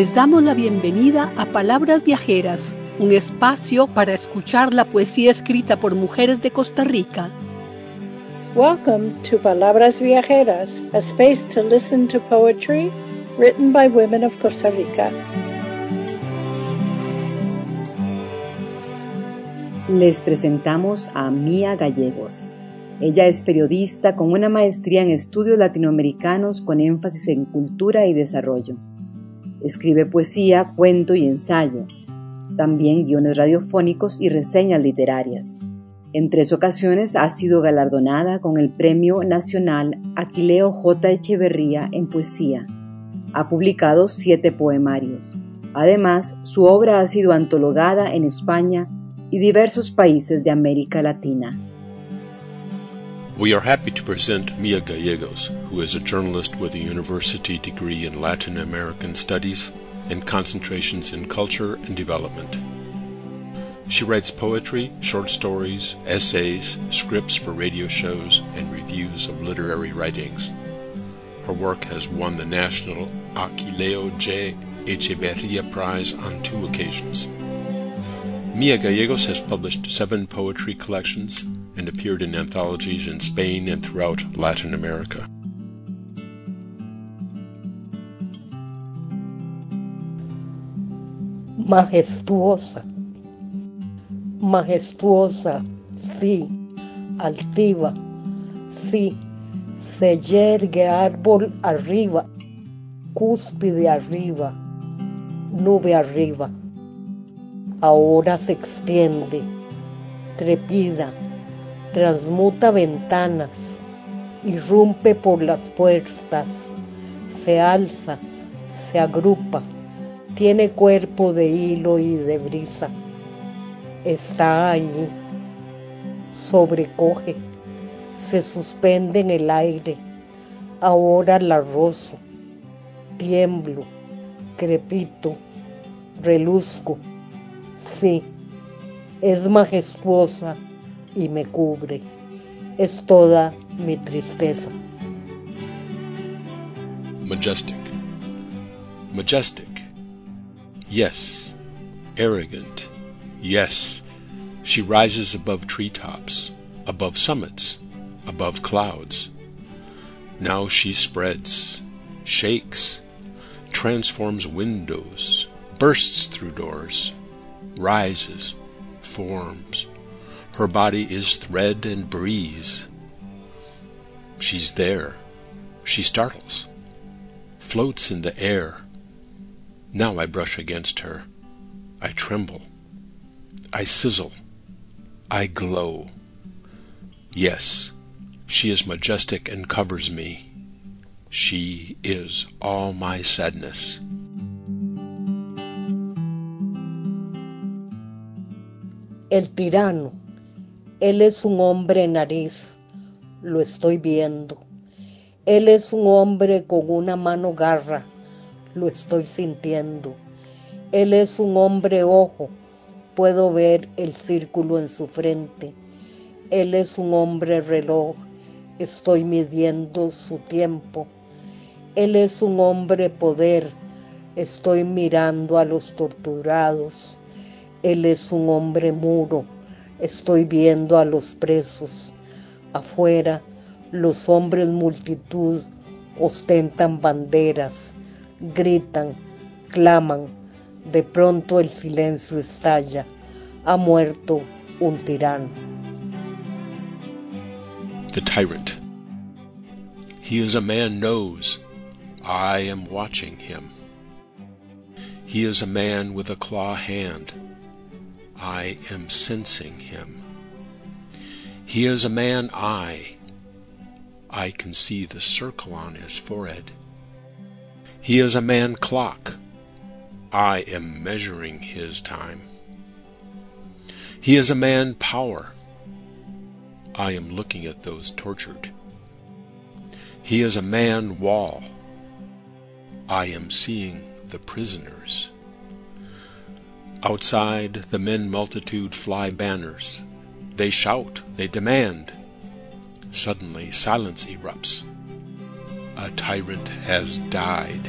Les damos la bienvenida a Palabras Viajeras, un espacio para escuchar la poesía escrita por mujeres de Costa Rica. Welcome to Palabras Viajeras, a space to listen to poetry written by women of Costa Rica. Les presentamos a Mía Gallegos. Ella es periodista con una maestría en estudios latinoamericanos con énfasis en cultura y desarrollo. Escribe poesía, cuento y ensayo. También guiones radiofónicos y reseñas literarias. En tres ocasiones ha sido galardonada con el Premio Nacional Aquileo J. Echeverría en Poesía. Ha publicado siete poemarios. Además, su obra ha sido antologada en España y diversos países de América Latina. We are happy to present Mia Gallegos, who is a journalist with a university degree in Latin American Studies and concentrations in culture and development. She writes poetry, short stories, essays, scripts for radio shows, and reviews of literary writings. Her work has won the National Aquileo J. Echeverria Prize on two occasions. Mia Gallegos has published seven poetry collections and appeared in anthologies in Spain and throughout Latin America. Majestuosa, majestuosa, sí, altiva, sí, se yergue árbol arriba, cúspide arriba, nube arriba. Ahora se extiende, trepida, transmuta ventanas, irrumpe por las puertas, se alza, se agrupa, tiene cuerpo de hilo y de brisa, está ahí, sobrecoge, se suspende en el aire, ahora la rozo, tiemblo, crepito, reluzco Sí, es majestuosa y me cubre. Es toda mi tristeza. Majestic. Majestic. Yes. Arrogant. Yes. She rises above treetops, above summits, above clouds. Now she spreads, shakes, transforms windows, bursts through doors, rises, forms. Her body is thread and breeze. She's there. She startles, floats in the air. Now I brush against her. I tremble. I sizzle. I glow. Yes, she is majestic and covers me. She is all my sadness. El tirano. Él es un hombre nariz. Lo estoy viendo. Él es un hombre con una mano garra. Lo estoy sintiendo. Él es un hombre ojo. Puedo ver el círculo en su frente. Él es un hombre reloj. Estoy midiendo su tiempo. Él es un hombre poder. Estoy mirando a los torturados. Él es un hombre muro. Estoy viendo a los presos. Afuera, los hombres multitud ostentan banderas, gritan, claman. De pronto el silencio estalla. Ha muerto un tirano. The tyrant. He is a man knows. I am watching him. He is a man with a claw hand. I am sensing him. He is a man eye. I can see the circle on his forehead. He is a man clock. I am measuring his time. He is a man power. I am looking at those tortured. He is a man wall. I am seeing the prisoners. Outside, the men multitude fly banners. They shout, they demand. Suddenly, silence erupts. A tyrant has died.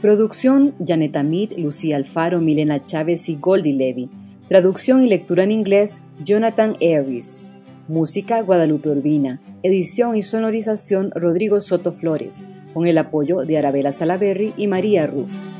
Producción Janet Amit, Lucía Alfaro, Milena Chávez y Goldie Levy. Traducción y lectura en inglés Jonathan Aries. Música Guadalupe Urbina. Edición y sonorización Rodrigo Soto Flores. Con el apoyo de Arabela Salaberry y María Ruff.